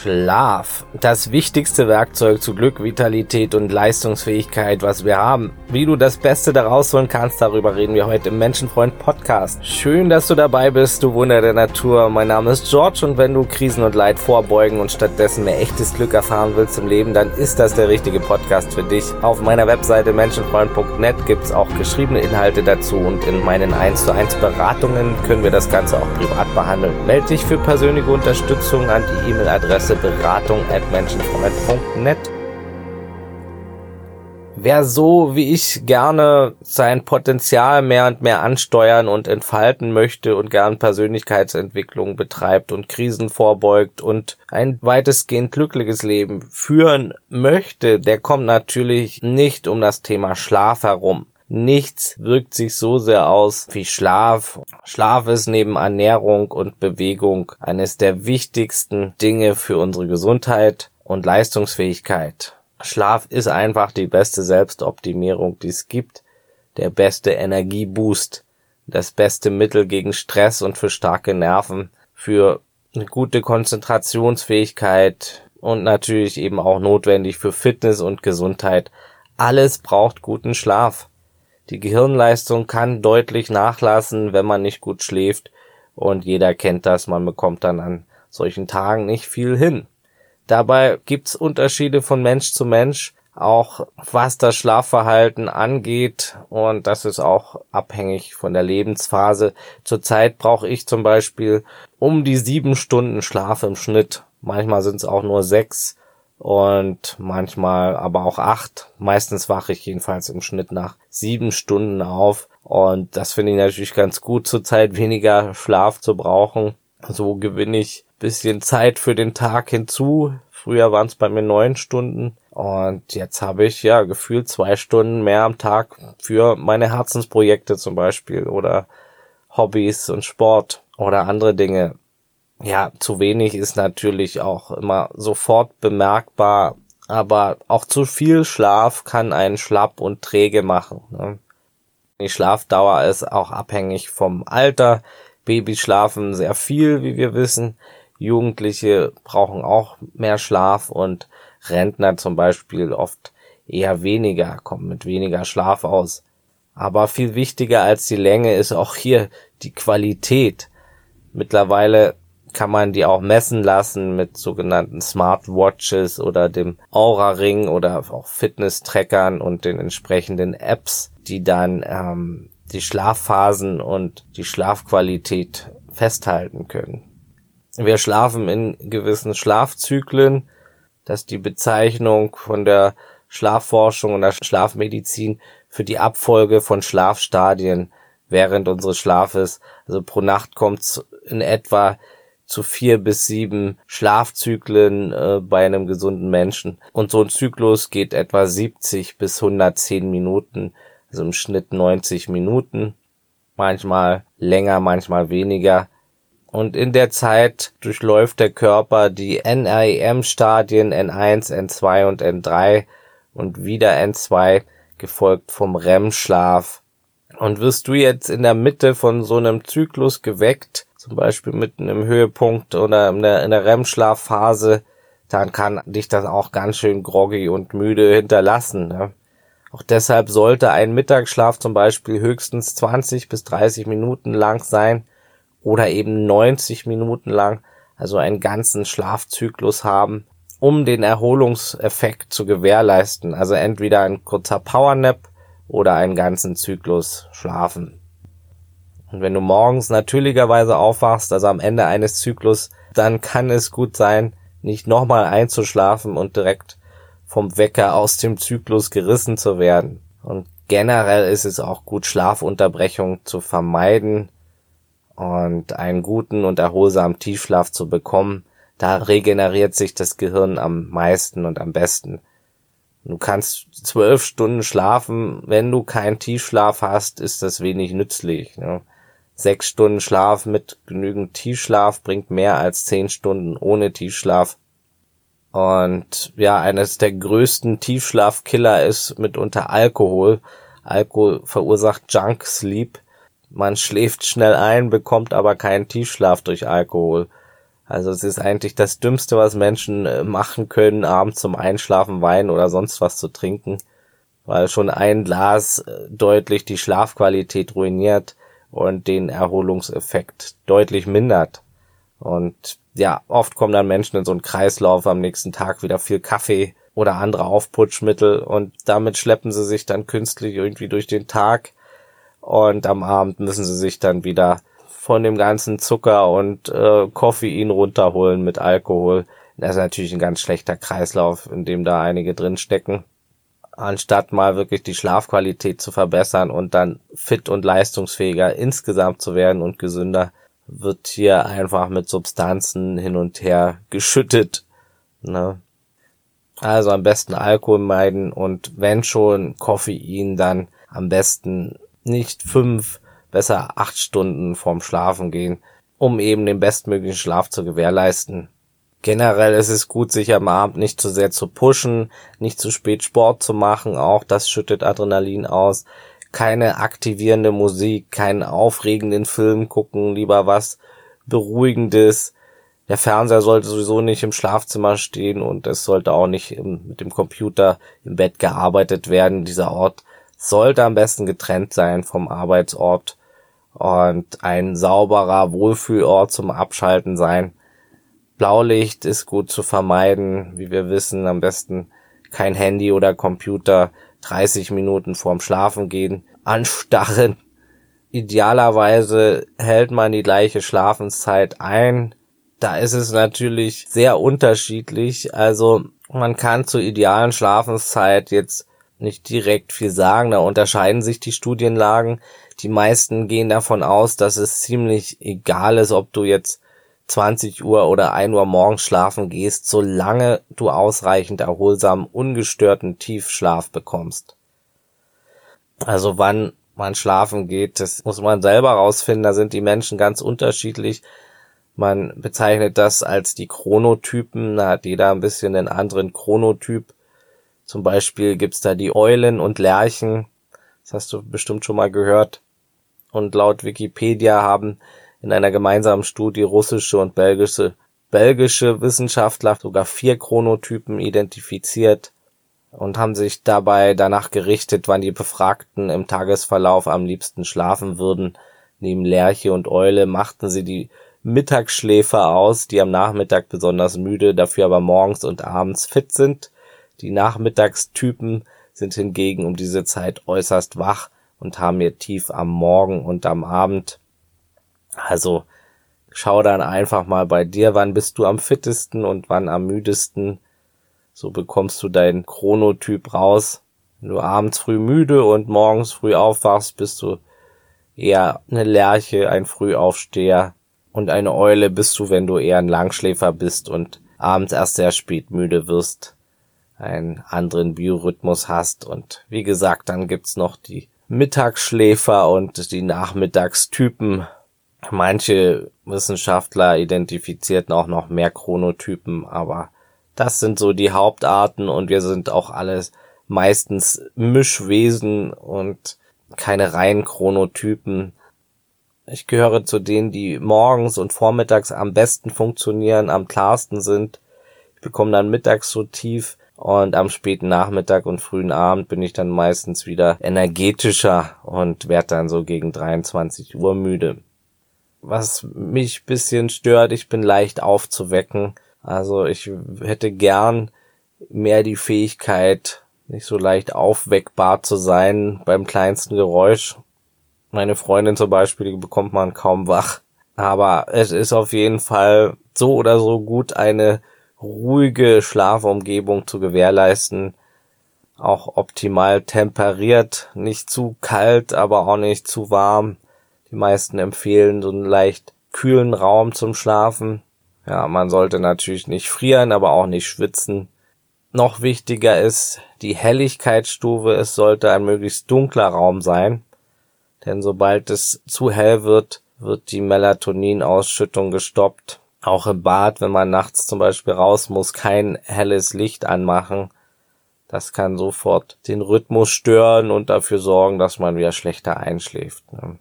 Schlaf. Das wichtigste Werkzeug zu Glück, Vitalität und Leistungsfähigkeit, was wir haben. Wie du das Beste daraus holen kannst, darüber reden wir heute im Menschenfreund Podcast. Schön, dass du dabei bist, du Wunder der Natur. Mein Name ist George und wenn du Krisen und Leid vorbeugen und stattdessen mehr echtes Glück erfahren willst im Leben, dann ist das der richtige Podcast für dich. Auf meiner Webseite menschenfreund.net gibt's auch geschriebene Inhalte dazu und in meinen 1 zu 1 Beratungen können wir das Ganze auch privat behandeln. Meld dich für persönliche Unterstützung an die E-Mail-Adresse Adresse beratung at. Wer so wie ich gerne sein Potenzial mehr und mehr ansteuern und entfalten möchte und gern Persönlichkeitsentwicklung betreibt und Krisen vorbeugt und ein weitestgehend glückliches Leben führen möchte, der kommt natürlich nicht um das Thema Schlaf herum. Nichts wirkt sich so sehr aus wie Schlaf. Schlaf ist neben Ernährung und Bewegung eines der wichtigsten Dinge für unsere Gesundheit und Leistungsfähigkeit. Schlaf ist einfach die beste Selbstoptimierung, die es gibt, der beste Energieboost, das beste Mittel gegen Stress und für starke Nerven, für eine gute Konzentrationsfähigkeit und natürlich eben auch notwendig für Fitness und Gesundheit. Alles braucht guten Schlaf. Die Gehirnleistung kann deutlich nachlassen, wenn man nicht gut schläft, und jeder kennt das, man bekommt dann an solchen Tagen nicht viel hin. Dabei gibt's Unterschiede von Mensch zu Mensch, auch was das Schlafverhalten angeht und das ist auch abhängig von der Lebensphase. Zurzeit brauche ich zum Beispiel um die sieben Stunden Schlaf im Schnitt. Manchmal sind es auch nur sechs und manchmal aber auch acht. Meistens wache ich jedenfalls im Schnitt nach sieben Stunden auf und das finde ich natürlich ganz gut zurzeit weniger Schlaf zu brauchen. So gewinne ich bisschen Zeit für den Tag hinzu. Früher waren es bei mir neun Stunden und jetzt habe ich ja gefühlt zwei Stunden mehr am Tag für meine Herzensprojekte zum Beispiel oder Hobbys und Sport oder andere Dinge ja, zu wenig ist natürlich auch immer sofort bemerkbar, aber auch zu viel Schlaf kann einen schlapp und träge machen. Ne? Die Schlafdauer ist auch abhängig vom Alter. Babys schlafen sehr viel, wie wir wissen. Jugendliche brauchen auch mehr Schlaf und Rentner zum Beispiel oft eher weniger, kommen mit weniger Schlaf aus. Aber viel wichtiger als die Länge ist auch hier die Qualität. Mittlerweile kann man die auch messen lassen mit sogenannten Smartwatches oder dem Aura-Ring oder auch Fitness-Trackern und den entsprechenden Apps, die dann ähm, die Schlafphasen und die Schlafqualität festhalten können. Wir schlafen in gewissen Schlafzyklen. Das ist die Bezeichnung von der Schlafforschung und der Schlafmedizin für die Abfolge von Schlafstadien während unseres Schlafes. Also pro Nacht kommt in etwa zu vier bis sieben Schlafzyklen äh, bei einem gesunden Menschen. Und so ein Zyklus geht etwa 70 bis 110 Minuten, also im Schnitt 90 Minuten. Manchmal länger, manchmal weniger. Und in der Zeit durchläuft der Körper die NREM-Stadien N1, N2 und N3 und wieder N2, gefolgt vom REM-Schlaf. Und wirst du jetzt in der Mitte von so einem Zyklus geweckt, zum Beispiel mitten im Höhepunkt oder in der, in der REM-Schlafphase, dann kann dich das auch ganz schön groggy und müde hinterlassen. Ne? Auch deshalb sollte ein Mittagsschlaf zum Beispiel höchstens 20 bis 30 Minuten lang sein oder eben 90 Minuten lang, also einen ganzen Schlafzyklus haben, um den Erholungseffekt zu gewährleisten. Also entweder ein kurzer Powernap oder einen ganzen Zyklus schlafen. Und wenn du morgens natürlicherweise aufwachst, also am Ende eines Zyklus, dann kann es gut sein, nicht nochmal einzuschlafen und direkt vom Wecker aus dem Zyklus gerissen zu werden. Und generell ist es auch gut, Schlafunterbrechung zu vermeiden und einen guten und erholsamen Tiefschlaf zu bekommen. Da regeneriert sich das Gehirn am meisten und am besten. Du kannst zwölf Stunden schlafen, wenn du keinen Tiefschlaf hast, ist das wenig nützlich. Ne? Sechs Stunden Schlaf mit genügend Tiefschlaf bringt mehr als zehn Stunden ohne Tiefschlaf. Und ja, eines der größten Tiefschlafkiller ist mitunter Alkohol. Alkohol verursacht Junk Sleep. Man schläft schnell ein, bekommt aber keinen Tiefschlaf durch Alkohol. Also es ist eigentlich das Dümmste, was Menschen äh, machen können, abends zum Einschlafen Wein oder sonst was zu trinken, weil schon ein Glas äh, deutlich die Schlafqualität ruiniert und den Erholungseffekt deutlich mindert. Und ja, oft kommen dann Menschen in so einen Kreislauf, am nächsten Tag wieder viel Kaffee oder andere Aufputschmittel und damit schleppen sie sich dann künstlich irgendwie durch den Tag und am Abend müssen sie sich dann wieder von dem ganzen Zucker und äh, Koffein runterholen mit Alkohol. Das ist natürlich ein ganz schlechter Kreislauf, in dem da einige drin stecken. Anstatt mal wirklich die Schlafqualität zu verbessern und dann fit und leistungsfähiger insgesamt zu werden und gesünder, wird hier einfach mit Substanzen hin und her geschüttet. Ne? Also am besten Alkohol meiden und wenn schon Koffein, dann am besten nicht fünf besser acht Stunden vorm Schlafen gehen, um eben den bestmöglichen Schlaf zu gewährleisten. Generell ist es gut, sich am Abend nicht zu sehr zu pushen, nicht zu spät Sport zu machen, auch das schüttet Adrenalin aus. Keine aktivierende Musik, keinen aufregenden Film gucken, lieber was Beruhigendes. Der Fernseher sollte sowieso nicht im Schlafzimmer stehen und es sollte auch nicht im, mit dem Computer im Bett gearbeitet werden. Dieser Ort sollte am besten getrennt sein vom Arbeitsort und ein sauberer Wohlfühlort zum Abschalten sein. Blaulicht ist gut zu vermeiden, wie wir wissen, am besten kein Handy oder Computer 30 Minuten vorm Schlafen gehen anstarren. Idealerweise hält man die gleiche Schlafenszeit ein. Da ist es natürlich sehr unterschiedlich. Also man kann zur idealen Schlafenszeit jetzt nicht direkt viel sagen. Da unterscheiden sich die Studienlagen. Die meisten gehen davon aus, dass es ziemlich egal ist, ob du jetzt 20 Uhr oder 1 Uhr morgens schlafen gehst, solange du ausreichend erholsamen, ungestörten Tiefschlaf bekommst. Also wann man schlafen geht, das muss man selber rausfinden, da sind die Menschen ganz unterschiedlich. Man bezeichnet das als die Chronotypen, da hat jeder ein bisschen einen anderen Chronotyp. Zum Beispiel gibt's da die Eulen und Lerchen, das hast du bestimmt schon mal gehört und laut Wikipedia haben in einer gemeinsamen Studie russische und belgische, belgische Wissenschaftler sogar vier Chronotypen identifiziert und haben sich dabei danach gerichtet, wann die Befragten im Tagesverlauf am liebsten schlafen würden. Neben Lerche und Eule machten sie die Mittagsschläfer aus, die am Nachmittag besonders müde, dafür aber morgens und abends fit sind. Die Nachmittagstypen sind hingegen um diese Zeit äußerst wach und haben ihr Tief am Morgen und am Abend. Also schau dann einfach mal bei dir, wann bist du am fittesten und wann am müdesten. So bekommst du deinen Chronotyp raus. Wenn du abends früh müde und morgens früh aufwachst, bist du eher eine Lerche, ein Frühaufsteher und eine Eule bist du, wenn du eher ein Langschläfer bist und abends erst sehr spät müde wirst, einen anderen Biorhythmus hast und wie gesagt, dann gibt's noch die Mittagsschläfer und die Nachmittagstypen. Manche Wissenschaftler identifizierten auch noch mehr Chronotypen, aber das sind so die Hauptarten und wir sind auch alles meistens Mischwesen und keine reinen Chronotypen. Ich gehöre zu denen, die morgens und vormittags am besten funktionieren, am klarsten sind. Ich bekomme dann mittags so tief und am späten Nachmittag und frühen Abend bin ich dann meistens wieder energetischer und werde dann so gegen 23 Uhr müde. Was mich bisschen stört, ich bin leicht aufzuwecken. Also ich hätte gern mehr die Fähigkeit, nicht so leicht aufweckbar zu sein beim kleinsten Geräusch. Meine Freundin zum Beispiel, die bekommt man kaum wach. Aber es ist auf jeden Fall so oder so gut, eine ruhige Schlafumgebung zu gewährleisten, auch optimal temperiert, nicht zu kalt, aber auch nicht zu warm. Die meisten empfehlen so einen leicht kühlen Raum zum Schlafen. Ja, man sollte natürlich nicht frieren, aber auch nicht schwitzen. Noch wichtiger ist die Helligkeitsstufe. Es sollte ein möglichst dunkler Raum sein, denn sobald es zu hell wird, wird die Melatoninausschüttung gestoppt auch im Bad, wenn man nachts zum Beispiel raus muss, kein helles Licht anmachen. Das kann sofort den Rhythmus stören und dafür sorgen, dass man wieder schlechter einschläft. Ne?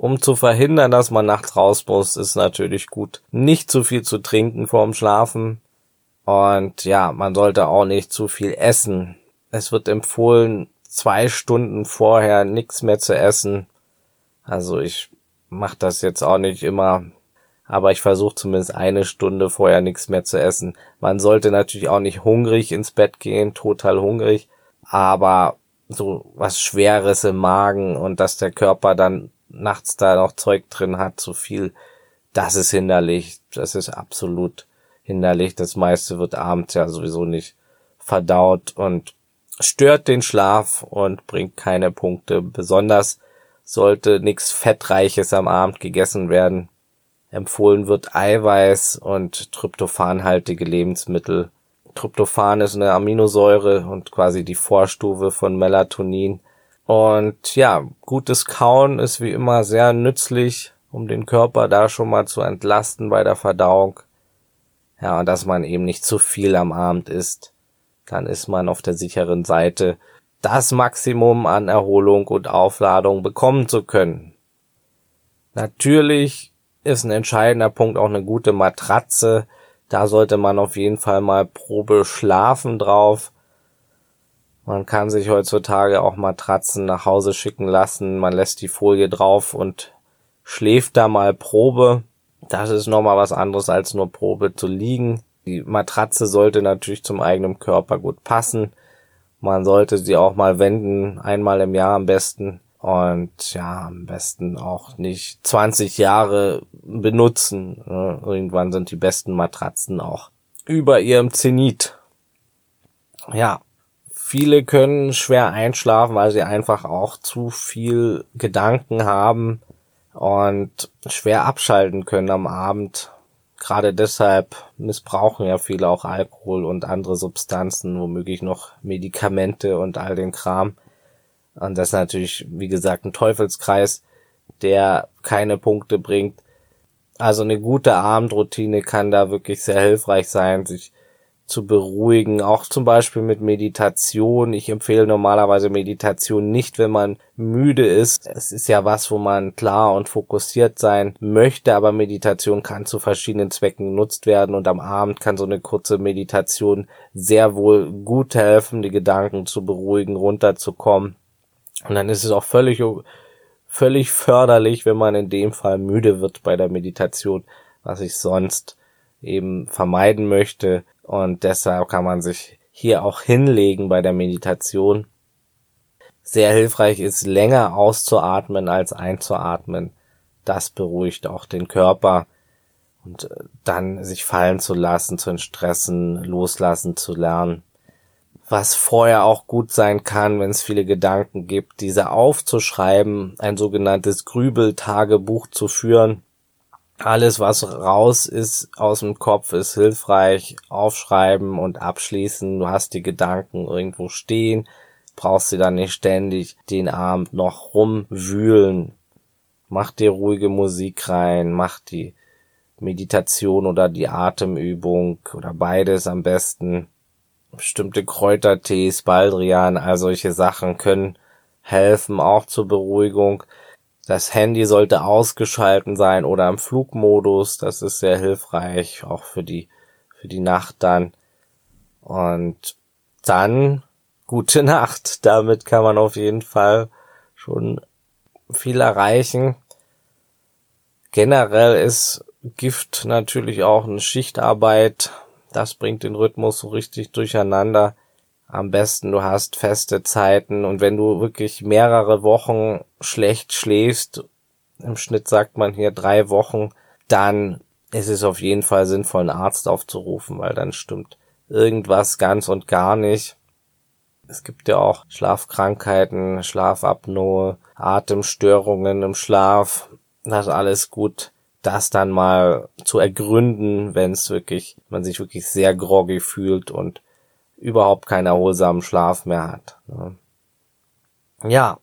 Um zu verhindern, dass man nachts raus muss, ist natürlich gut, nicht zu viel zu trinken vorm Schlafen. Und ja, man sollte auch nicht zu viel essen. Es wird empfohlen, zwei Stunden vorher nichts mehr zu essen. Also ich mache das jetzt auch nicht immer, aber ich versuche zumindest eine Stunde vorher nichts mehr zu essen. Man sollte natürlich auch nicht hungrig ins Bett gehen, total hungrig, aber so was Schweres im Magen und dass der Körper dann nachts da noch Zeug drin hat, zu viel, das ist hinderlich. Das ist absolut hinderlich. Das meiste wird abends ja sowieso nicht verdaut und stört den Schlaf und bringt keine Punkte. Besonders sollte nichts Fettreiches am Abend gegessen werden. Empfohlen wird Eiweiß und tryptophanhaltige Lebensmittel. Tryptophan ist eine Aminosäure und quasi die Vorstufe von Melatonin. Und ja, gutes Kauen ist wie immer sehr nützlich, um den Körper da schon mal zu entlasten bei der Verdauung. Ja, und dass man eben nicht zu viel am Abend isst. Dann ist man auf der sicheren Seite, das Maximum an Erholung und Aufladung bekommen zu können. Natürlich ist ein entscheidender Punkt auch eine gute Matratze. Da sollte man auf jeden Fall mal Probe schlafen drauf. Man kann sich heutzutage auch Matratzen nach Hause schicken lassen. Man lässt die Folie drauf und schläft da mal Probe. Das ist nochmal was anderes als nur Probe zu liegen. Die Matratze sollte natürlich zum eigenen Körper gut passen. Man sollte sie auch mal wenden, einmal im Jahr am besten. Und ja, am besten auch nicht 20 Jahre benutzen. Irgendwann sind die besten Matratzen auch über ihrem Zenit. Ja, viele können schwer einschlafen, weil sie einfach auch zu viel Gedanken haben und schwer abschalten können am Abend. Gerade deshalb missbrauchen ja viele auch Alkohol und andere Substanzen, womöglich noch Medikamente und all den Kram. Und das ist natürlich, wie gesagt, ein Teufelskreis, der keine Punkte bringt. Also eine gute Abendroutine kann da wirklich sehr hilfreich sein, sich zu beruhigen, auch zum Beispiel mit Meditation. Ich empfehle normalerweise Meditation nicht, wenn man müde ist. Es ist ja was, wo man klar und fokussiert sein möchte, aber Meditation kann zu verschiedenen Zwecken genutzt werden und am Abend kann so eine kurze Meditation sehr wohl gut helfen, die Gedanken zu beruhigen, runterzukommen. Und dann ist es auch völlig, völlig förderlich, wenn man in dem Fall müde wird bei der Meditation, was ich sonst eben vermeiden möchte. Und deshalb kann man sich hier auch hinlegen bei der Meditation. Sehr hilfreich ist, länger auszuatmen als einzuatmen. Das beruhigt auch den Körper. Und äh, dann sich fallen zu lassen, zu entstressen, loslassen zu lernen was vorher auch gut sein kann, wenn es viele Gedanken gibt, diese aufzuschreiben, ein sogenanntes Grübeltagebuch zu führen. Alles, was raus ist aus dem Kopf, ist hilfreich. Aufschreiben und abschließen. Du hast die Gedanken irgendwo stehen, brauchst sie dann nicht ständig den Abend noch rumwühlen. Mach dir ruhige Musik rein, mach die Meditation oder die Atemübung oder beides am besten bestimmte Kräutertees, Baldrian, all solche Sachen können helfen, auch zur Beruhigung. Das Handy sollte ausgeschalten sein oder im Flugmodus. Das ist sehr hilfreich, auch für die, für die Nacht dann. Und dann gute Nacht. Damit kann man auf jeden Fall schon viel erreichen. Generell ist Gift natürlich auch eine Schichtarbeit. Das bringt den Rhythmus so richtig durcheinander. Am besten du hast feste Zeiten und wenn du wirklich mehrere Wochen schlecht schläfst, im Schnitt sagt man hier drei Wochen, dann ist es auf jeden Fall sinnvoll, einen Arzt aufzurufen, weil dann stimmt irgendwas ganz und gar nicht. Es gibt ja auch Schlafkrankheiten, Schlafapnoe, Atemstörungen im Schlaf. Das ist alles gut das dann mal zu ergründen, wenn es wirklich, man sich wirklich sehr groggy fühlt und überhaupt keinen erholsamen Schlaf mehr hat. Ne? Ja,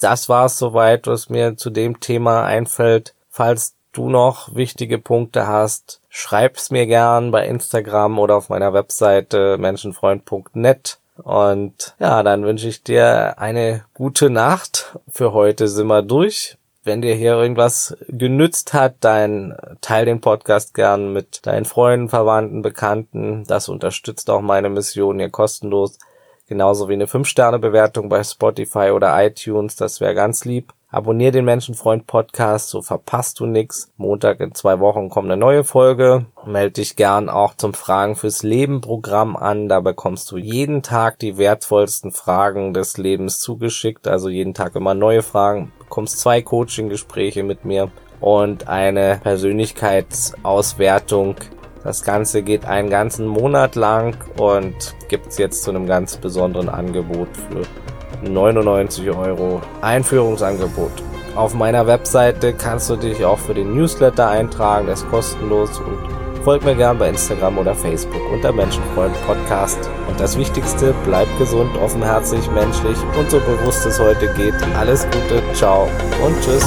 das war es soweit, was mir zu dem Thema einfällt. Falls du noch wichtige Punkte hast, schreib's mir gern bei Instagram oder auf meiner Webseite menschenfreund.net. Und ja, dann wünsche ich dir eine gute Nacht. Für heute sind wir durch wenn dir hier irgendwas genützt hat, dann teil den Podcast gern mit deinen Freunden, Verwandten, Bekannten. Das unterstützt auch meine Mission hier kostenlos. Genauso wie eine 5-Sterne-Bewertung bei Spotify oder iTunes, das wäre ganz lieb. Abonnier den Menschenfreund Podcast, so verpasst du nix. Montag in zwei Wochen kommt eine neue Folge. Meld dich gern auch zum Fragen fürs Leben Programm an. Da bekommst du jeden Tag die wertvollsten Fragen des Lebens zugeschickt. Also jeden Tag immer neue Fragen. Bekommst zwei Coaching-Gespräche mit mir und eine Persönlichkeitsauswertung das Ganze geht einen ganzen Monat lang und gibt's jetzt zu einem ganz besonderen Angebot für 99 Euro Einführungsangebot. Auf meiner Webseite kannst du dich auch für den Newsletter eintragen, der ist kostenlos und folg mir gern bei Instagram oder Facebook unter Menschenfreund Podcast. Und das Wichtigste, bleib gesund, offenherzig, menschlich und so bewusst es heute geht. Alles Gute, ciao und tschüss.